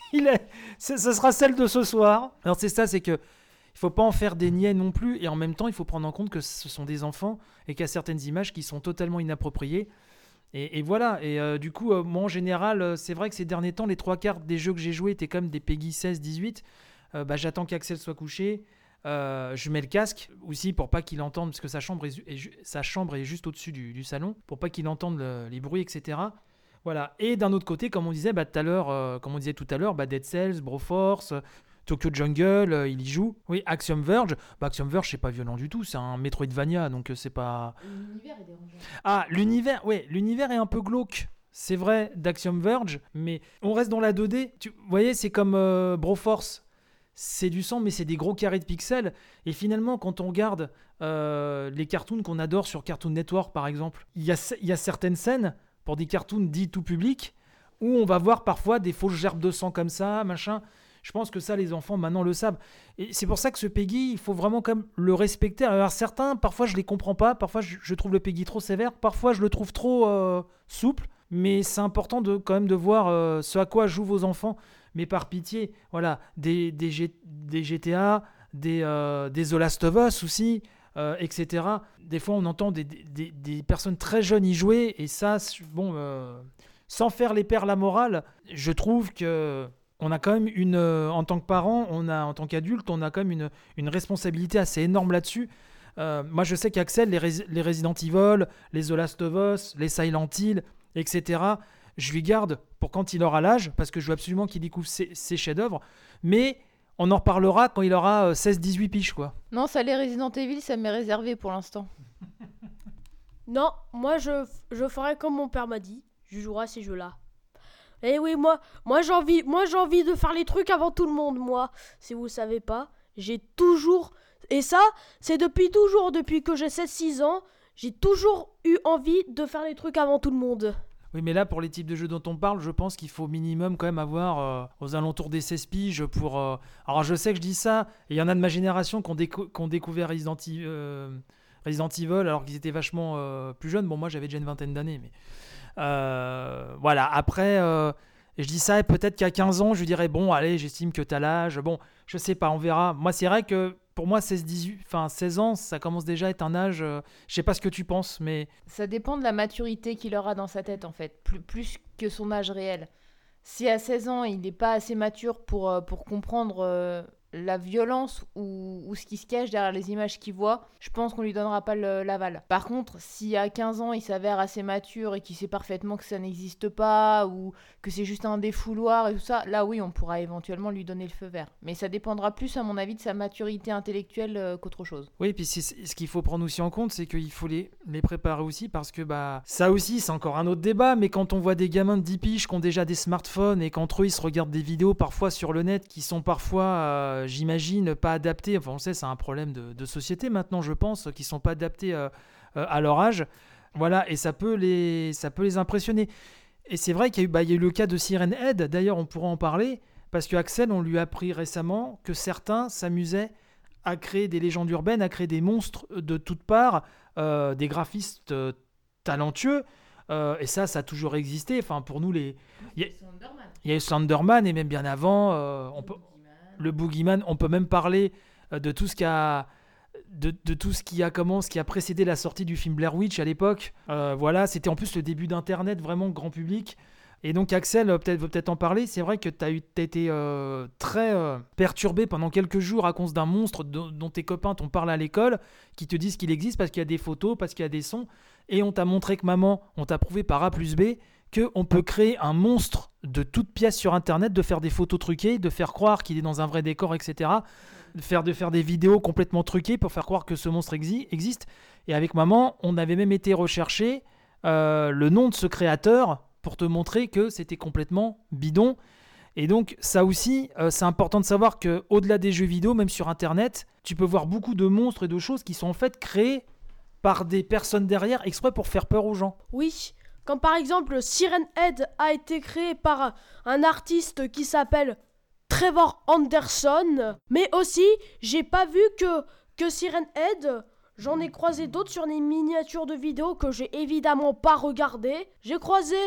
*laughs* il, ce sera celle de ce soir. Alors c'est ça, c'est que il faut pas en faire des niais non plus, et en même temps, il faut prendre en compte que ce sont des enfants et qu'il y a certaines images qui sont totalement inappropriées. Et, voilà, et euh, du coup, euh, moi en général, euh, c'est vrai que ces derniers temps, les trois quarts des jeux que j'ai joués étaient comme des Peggy 16-18. bah, J'attends qu'Axel soit couché. je mets le casque aussi pour pas qu'il entende, parce que sa chambre est, sa chambre est juste au-dessus du, salon, pour pas qu'il entende les bruits, etc. Voilà. Et d'un autre côté, comme on disait bah, tout à l'heure, comme on disait tout à l'heure, bah, Dead Cells, Broforce, Tokyo Jungle, euh, il y joue. Oui, Axiom Verge. Bah, Axiom Verge, c'est pas violent du tout. C'est un Metroidvania, donc euh, c'est pas. L'univers est dérangeant. Ah, l'univers, ouais, l'univers est un peu glauque. C'est vrai d'Axiom Verge, mais on reste dans la 2D. Tu vous voyez, c'est comme euh, Broforce. C'est du sang, mais c'est des gros carrés de pixels. Et finalement, quand on regarde les cartoons qu'on adore sur Cartoon Network, par exemple, il y a, y a certaines scènes pour des cartoons dits tout public où on va voir parfois des fausses gerbes de sang comme ça, machin. Je pense que ça, les enfants maintenant le savent. Et c'est pour ça que ce Peggy, il faut vraiment comme le respecter. Alors certains, parfois je les comprends pas, parfois je, trouve le Peggy trop sévère, parfois je le trouve trop euh, souple. Mais c'est important de quand même de voir euh, ce à quoi jouent vos enfants. Mais par pitié, voilà, des, des, GTA, des, euh, des The Last of Us aussi, etc. Des fois, on entend des, des, personnes très jeunes y jouer, et ça, bon, sans faire les pères la morale, je trouve que on a quand même une, euh, en tant que parent, on a, en tant qu'adulte, on a quand même une, une responsabilité assez énorme là-dessus. Euh, moi, je sais qu'Axel, les, les, Resident Evil, les The Last of Us, les Silent Hill, etc., je lui garde pour quand il aura l'âge, parce que je veux absolument qu'il découvre ses, chefs-d'œuvre. Mais on en reparlera quand il aura 16-18 euh, piges, quoi. Non, ça, les Resident Evil, ça m'est réservé pour l'instant. *laughs* non, moi, je, je ferai comme mon père m'a dit. Je jouerai à ces jeux-là. Eh oui, moi, moi j'ai envie, moi j'ai envie de faire les trucs avant tout le monde, moi. Si vous savez pas, j'ai toujours et ça, c'est depuis toujours, depuis que j'ai 7-6 ans, j'ai toujours eu envie de faire les trucs avant tout le monde. Oui, mais là, pour les types de jeux dont on parle, je pense qu'il faut minimum quand même avoir euh, aux alentours des 16 piges pour. Euh, alors, je sais que je dis ça, il y en a de ma génération qui ont, découvert Resident, euh, Resident Evil alors qu'ils étaient vachement plus jeunes. Bon, moi, j'avais déjà une vingtaine d'années, mais. Voilà, après, euh, je dis ça, et peut-être qu'à 15 ans, je dirais, bon, allez, j'estime que tu as l'âge. Bon, je sais pas, on verra. Moi, c'est vrai que pour moi, 16, 18, enfin, 16 ans, ça commence déjà à être un âge. Euh, je sais pas ce que tu penses, mais. Ça dépend de la maturité qu'il aura dans sa tête, en fait, plus, plus que son âge réel. Si à 16 ans, il n'est pas assez mature pour, pour comprendre la violence ou, ce qui se cache derrière les images qu'il voit, je pense qu'on lui donnera pas l'aval. Par contre, si à 15 ans il s'avère assez mature et qu'il sait parfaitement que ça n'existe pas ou que c'est juste un défouloir et tout ça, là oui, on pourra éventuellement lui donner le feu vert. Mais ça dépendra plus, à mon avis, de sa maturité intellectuelle euh, qu'autre chose. Oui, puis c'est- c'est- ce qu'il faut prendre aussi en compte, c'est qu'il faut les, les préparer aussi parce que bah ça aussi, c'est encore un autre débat. Mais quand on voit des gamins de 10 piges qui ont déjà des smartphones et qu'entre eux ils se regardent des vidéos parfois sur le net qui sont parfois, euh, j'imagine, pas adaptées. Enfin, on sait, c'est un problème de, de société maintenant, je pense, qui sont pas adaptés euh, euh, à leur âge. Voilà, et ça peut les, ça peut les impressionner. Et c'est vrai qu'il y, a eu- bah, y a eu le cas de Siren Head. D'ailleurs, on pourra en parler parce que Axel, on lui a appris récemment que certains s'amusaient à créer des légendes urbaines, à créer des monstres de toutes parts, euh, des graphistes euh, talentueux. euh, et ça, ça a toujours existé. Enfin, pour nous, les... il y, a- il y a eu Slenderman et même bien avant, euh, on peut, le Boogeyman. On peut même parler euh, de tout ce qui a de, tout ce qui a ce qui a précédé la sortie du film Blair Witch à l'époque. Euh, voilà, c'était en plus le début d'Internet vraiment grand public. Et donc Axel euh, peut-être peut-être en parler. C'est vrai que tu as, été très perturbé pendant quelques jours à cause d'un monstre dont, dont tes copains t'ont parlé à l'école, qui te disent qu'il existe parce qu'il y a des photos, parce qu'il y a des sons. Et on t'a montré que maman, on t'a prouvé par A plus B qu'on peut créer un monstre de toute pièce sur Internet, de faire des photos truquées, de faire croire qu'il est dans un vrai décor, etc. De faire, de faire des vidéos complètement truquées pour faire croire que ce monstre exi- existe. Et avec maman, on avait même été rechercher euh, le nom de ce créateur pour te montrer que c'était complètement bidon. Et donc ça aussi, euh, c'est important de savoir que au-delà des jeux vidéo, même sur Internet, tu peux voir beaucoup de monstres et de choses qui sont en fait créées par des personnes derrière exprès pour faire peur aux gens. Oui, comme par exemple Siren Head a été créé par un artiste qui s'appelle Trevor Anderson. Mais aussi, j'ai pas vu que, que Siren Head, j'en ai croisé d'autres sur des miniatures de vidéos que j'ai évidemment pas regardé. J'ai croisé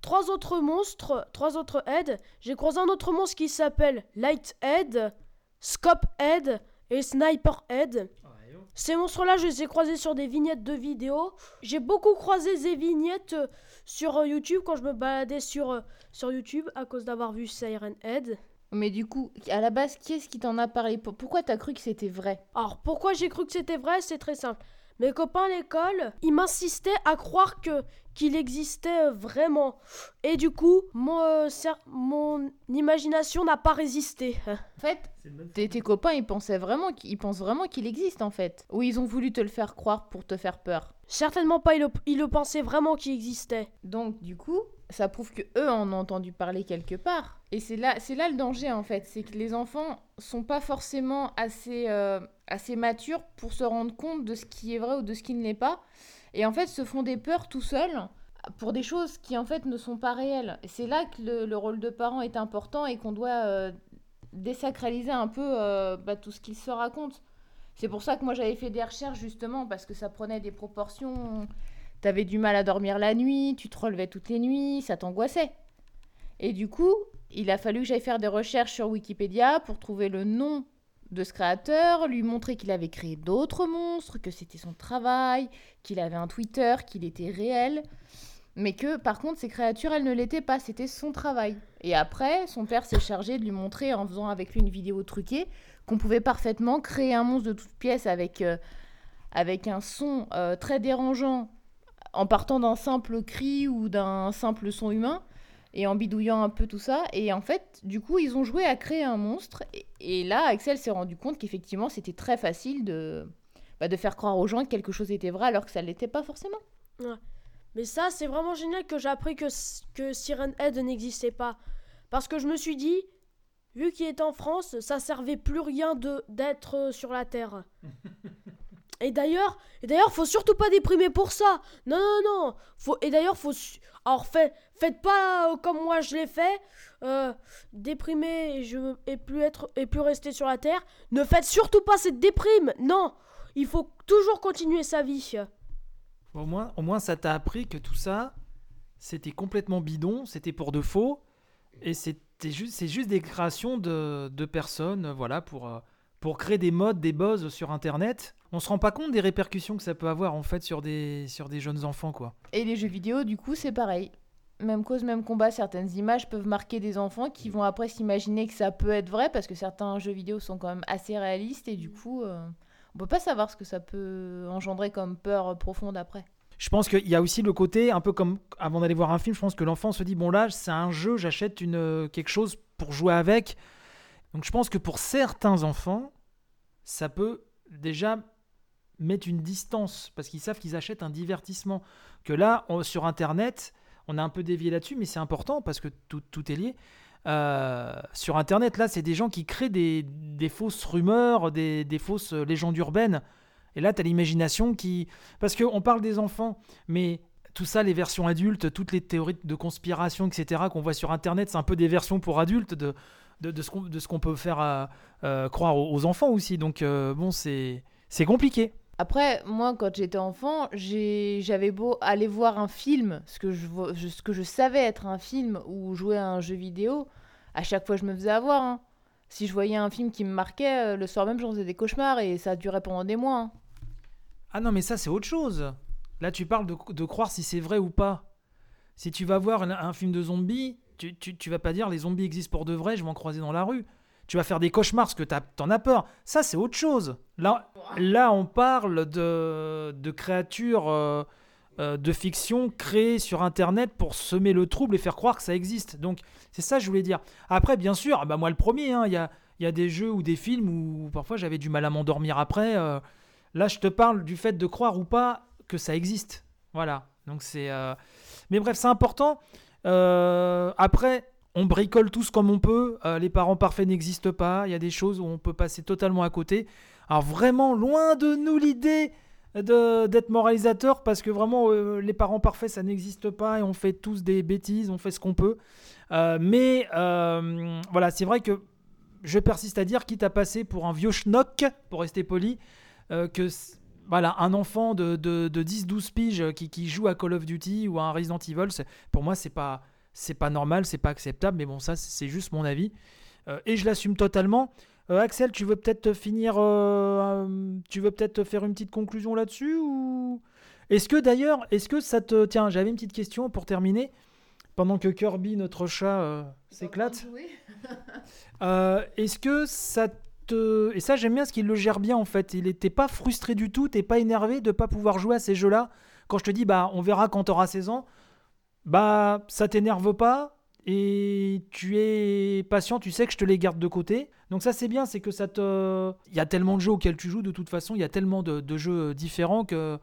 trois autres monstres, trois autres Head. J'ai croisé un autre monstre qui s'appelle Light Head, Scope Head et Sniper Head. Ces monstres-là, je les ai croisés sur des vignettes de vidéos. J'ai beaucoup croisé ces vignettes euh, sur euh, YouTube quand je me baladais sur, euh, sur YouTube à cause d'avoir vu Siren Head. Mais du coup, à la base, qui est-ce qui t'en a parlé? Pour- Pourquoi t'as cru que c'était vrai? Alors pourquoi j'ai cru que c'était vrai? C'est très simple. Mes copains à l'école, ils m'insistaient à croire que qu'il existait euh, vraiment. Et du coup, mon, euh, mon imagination n'a pas résisté. *laughs* En fait, tes, tes copains, ils pensaient vraiment qu'ils ils pensent vraiment qu'il existe en fait. Ou ils ont voulu te le faire croire pour te faire peur. Certainement pas, ils le, ils le pensaient vraiment qu'il existait. Donc du coup, ça prouve que eux en ont entendu parler quelque part. Et c'est là, c'est là le danger en fait, c'est que les enfants sont pas forcément assez, euh, assez matures pour se rendre compte de ce qui est vrai ou de ce qui ne l'est pas, et en fait se font des peurs tout seuls pour des choses qui en fait ne sont pas réelles. C'est là que le, le rôle de parent est important et qu'on doit euh, désacraliser un peu euh, bah, tout ce qu'ils se racontent. C'est pour ça que moi j'avais fait des recherches justement parce que ça prenait des proportions T'avais du mal à dormir la nuit, tu te relevais toutes les nuits, ça t'angoissait. Et du coup, il a fallu que j'aille faire des recherches sur Wikipédia pour trouver le nom de ce créateur, lui montrer qu'il avait créé d'autres monstres, que c'était son travail, qu'il avait un Twitter, qu'il était réel. Mais que par contre, ces créatures, elles ne l'étaient pas, c'était son travail. Et après, son père s'est chargé de lui montrer, en faisant avec lui une vidéo truquée, qu'on pouvait parfaitement créer un monstre de toutes pièces avec, euh, avec un son euh, très dérangeant en partant d'un simple cri ou d'un simple son humain et en bidouillant un peu tout ça. Et en fait, du coup, ils ont joué à créer un monstre. Et, et là, Axel s'est rendu compte qu'effectivement, c'était très facile de, bah, de faire croire aux gens que quelque chose était vrai alors que ça ne l'était pas forcément. Mais ça, c'est vraiment génial que j'ai appris que, que Siren Head n'existait pas. Parce que je me suis dit, vu qu'il est en France, ça servait plus rien de d'être euh, sur la Terre. *laughs* et d'ailleurs, et d'ailleurs, faut surtout pas déprimer pour ça. Non, non, non. Faut, et d'ailleurs, faut. Alors, fait, faites pas euh, comme moi je l'ai fait. Euh, déprimer et, je, et, plus être, et plus rester sur la Terre. Ne faites surtout pas cette déprime. Non. Il faut toujours continuer sa vie. Au moins, au moins ça t'a appris que tout ça, c'était complètement bidon, c'était pour de faux, et c'était juste, c'est juste des créations de, de personnes, voilà, pour, euh, pour créer des modes, des buzz sur Internet. On se rend pas compte des répercussions que ça peut avoir en fait sur des, sur des jeunes enfants, quoi. Et les jeux vidéo, du coup, c'est pareil. Même cause, même combat, certaines images peuvent marquer des enfants qui vont après s'imaginer que ça peut être vrai parce que certains jeux vidéo sont quand même assez réalistes et du coup, euh, on peut pas savoir ce que ça peut engendrer comme peur profonde après. Je pense qu'il y a aussi le côté, un peu comme avant d'aller voir un film, je pense que l'enfant se dit bon là, c'est un jeu, j'achète une euh, quelque chose pour jouer avec. Donc je pense que pour certains enfants, ça peut déjà mettre une distance parce qu'ils savent qu'ils achètent un divertissement. Que là, on- sur Internet, on a un peu dévié là-dessus, mais c'est important parce que tout, tout est lié. Euh, sur Internet, là, c'est des gens qui créent des, des fausses rumeurs, des, des fausses légendes urbaines. Et là, tu as l'imagination qui... Parce qu'on parle des enfants, mais tout ça, les versions adultes, toutes les théories de conspiration, etc., qu'on voit sur Internet, c'est un peu des versions pour adultes de, de, de ce qu'on peut faire euh, croire aux, enfants aussi. Donc, euh, bon, c'est compliqué. Après, moi, quand j'étais enfant, j'avais beau aller voir un film, ce que, je, savais être un film ou jouer à un jeu vidéo, à chaque fois je me faisais avoir. hein. Si je voyais un film qui me marquait, euh, le soir même j'en faisais des cauchemars et ça durait pendant des mois. hein. Ah non, mais ça, c'est autre chose. Là, tu parles de, croire si c'est vrai ou pas. Si tu vas voir un, un film de zombies, tu, tu, tu vas pas dire les zombies existent pour de vrai, je vais en croiser dans la rue. Tu vas faire des cauchemars parce que t'en as peur. Ça, c'est autre chose. Là, là on parle de, de créatures euh, euh, de fiction créées sur Internet pour semer le trouble et faire croire que ça existe. Donc, c'est ça que je voulais dire. Après, bien sûr, ah bah moi le premier, hein, il y, a, y a des jeux ou des films où parfois j'avais du mal à m'endormir après. euh, Là, je te parle du fait de croire ou pas que ça existe. Voilà. Donc c'est. Mais bref, c'est important. Après, on bricole tous comme on peut. Euh, les parents parfaits n'existent pas. Il y a des choses où on peut passer totalement à côté. Alors vraiment, loin de nous l'idée d'être moralisateur parce que vraiment, euh, les parents parfaits, ça n'existe pas et on fait tous des bêtises, on fait ce qu'on peut. Euh, mais voilà, c'est vrai que je persiste à dire, quitte à passer pour un vieux schnock, pour rester poli, que voilà, un enfant de, de, de 10-12 piges qui, qui joue à Call of Duty ou à un Resident Evil, pour moi, c'est pas, c'est pas normal, c'est pas acceptable, mais bon, ça, c'est juste mon avis. Euh, et je l'assume totalement. Euh, Axel, tu veux peut-être finir, euh, tu veux peut-être faire une petite conclusion là-dessus ou? Est-ce que d'ailleurs, est-ce que ça te, tiens, j'avais une petite question pour terminer, pendant que Kirby, notre chat, s'éclate. *laughs* Est-ce que ça te... Et ça, j'aime bien ce qu'il le gère bien, en fait. Il était pas frustré du tout, t'es pas énervé de pas pouvoir jouer à ces jeux-là. Quand je te dis, bah, on verra quand t'auras 16 ans, bah, ça t'énerve pas et tu es patient, tu sais que je te les garde de côté. Donc ça, c'est bien, c'est que ça te... Il y a tellement de jeux auxquels tu joues, de toute façon, il y a tellement de, de jeux différents que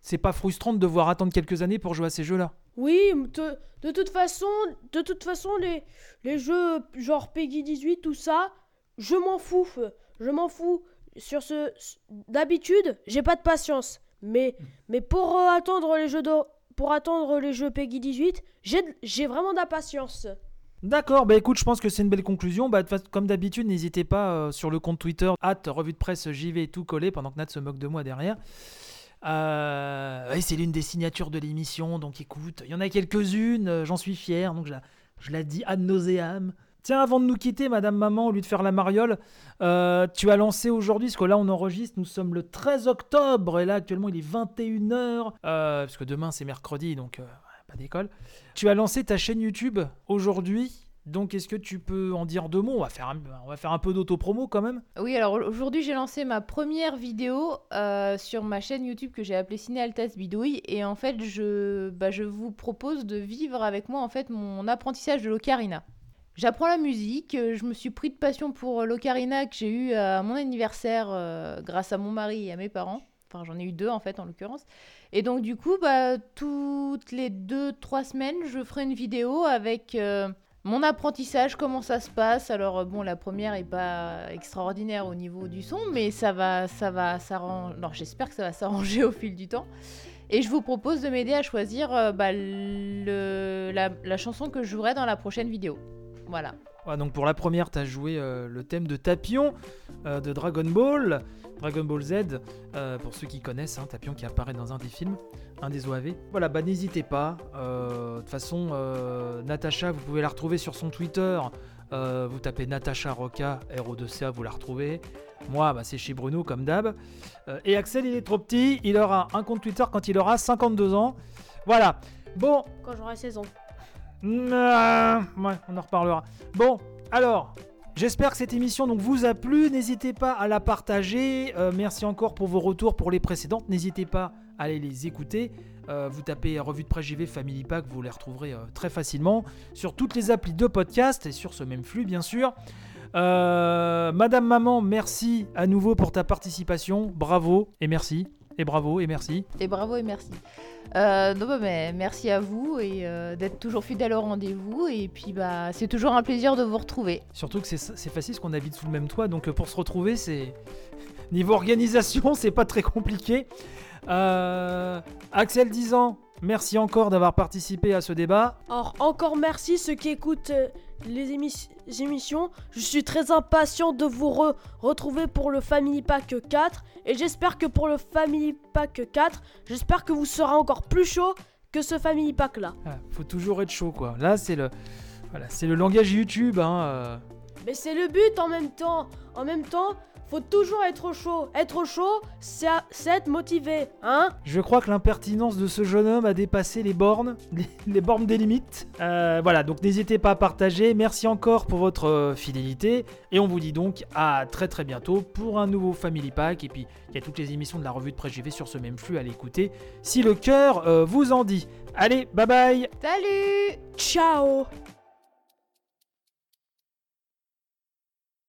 c'est pas frustrant de devoir attendre quelques années pour jouer à ces jeux-là. Oui, de, de toute façon, de toute façon, les, les jeux genre Peggy 18, tout ça, je m'en fous. Je m'en fous. Sur ce, d'habitude, j'ai pas de patience. Mais, mais pour euh, attendre les jeux de, pour attendre les jeux Peggy 18, j'ai, vraiment de la patience. D'accord, bah écoute, je pense que c'est une belle conclusion. Bah, comme d'habitude, n'hésitez pas euh, sur le compte Twitter, hâte revue de presse, j'y vais tout coller pendant que Nat se moque de moi derrière. Euh, c'est l'une des signatures de l'émission, donc écoute, il y en a quelques-unes, euh, j'en suis fier, donc je la, je la dis ad nauseam. Tiens, avant de nous quitter, Madame Maman, au lieu de faire la mariole, euh, tu as lancé aujourd'hui, parce que là on enregistre, nous sommes le 13 octobre, et là actuellement il est 21h, euh, parce que demain c'est mercredi, donc euh, pas d'école. Tu as lancé ta chaîne YouTube aujourd'hui, donc est-ce que tu peux en dire deux mots? On va, faire un, on va faire un peu d'autopromo quand même. Oui, alors aujourd'hui j'ai lancé ma première vidéo euh, sur ma chaîne YouTube que j'ai appelée Ciné Altas Bidouille et en fait je, bah, je vous propose de vivre avec moi en fait mon apprentissage de l'ocarina. J'apprends la musique, euh, je me suis pris de passion pour euh, l'ocarina que j'ai eu à mon anniversaire euh, grâce à mon mari et à mes parents. Enfin j'en ai eu deux en fait en l'occurrence. Et donc du coup bah, toutes les deux trois semaines je ferai une vidéo avec... euh, mon apprentissage, comment ça se passe Alors euh, bon, la première est pas extraordinaire au niveau du son, mais ça va, ça va s'arranger. Non, j'espère que ça va s'arranger au fil du temps. Et je vous propose de m'aider à choisir euh, bah, la, la chanson que je jouerai dans la prochaine vidéo. Voilà. Ouais, donc pour la première, tu as joué euh, le thème de Tapion euh, de Dragon Ball, Dragon Ball Z, euh, pour ceux qui connaissent, hein, Tapion qui apparaît dans un des films, un des OAV. Voilà, bah n'hésitez pas. euh, De toute façon, euh, Natacha, vous pouvez la retrouver sur son Twitter. euh, vous tapez Natacha Roca, RO2CA, vous la retrouvez. Moi, bah, c'est chez Bruno, comme d'hab. Euh, et Axel, il est trop petit, il aura un compte Twitter quand il aura 52 ans. Voilà. Bon, Quand j'aurai 16 ans. Ouais, on en reparlera. Bon, alors, j'espère que cette émission donc, vous a plu. N'hésitez pas à la partager. Euh, merci encore pour vos retours pour les précédentes. N'hésitez pas à aller les écouter. Euh, vous tapez Revue de Presse JV Family Pack, vous les retrouverez euh, très facilement sur toutes les applis de podcast et sur ce même flux, bien sûr. Euh, Madame Maman, merci à nouveau pour ta participation. Bravo et merci. Et bravo et merci. Et bravo et merci. Euh, non, bah, mais merci à vous et euh, d'être toujours fidèle au rendez-vous. Et puis, bah, c'est toujours un plaisir de vous retrouver. Surtout que c'est c'est facile parce qu'on habite sous le même toit, donc euh, pour se retrouver, c'est. *laughs* Niveau organisation, *laughs* c'est pas très compliqué. Euh, Axel 10 ans, merci encore d'avoir participé à ce débat. Alors, encore merci ceux qui écoutent euh, les émis- émissions. Je suis très impatient de vous re- retrouver pour le Family Pack 4. Et j'espère que pour le Family Pack 4, j'espère que vous serez encore plus chaud que ce Family Pack là. Ah, faut toujours être chaud, quoi. Là, c'est le. Voilà, c'est le langage YouTube, hein. euh. Mais c'est le but en même temps. En même temps, faut toujours être chaud. Être chaud, c'est être motivé, hein Je crois que l'impertinence de ce jeune homme a dépassé les bornes, les, les bornes des limites. Euh, voilà, donc n'hésitez pas à partager. Merci encore pour votre euh, fidélité. Et on vous dit donc à très très bientôt pour un nouveau Family Pack. Et puis, il y a toutes les émissions de la revue de presse JV sur ce même flux à l'écouter. Si le cœur euh, vous en dit. Allez, bye bye Salut Ciao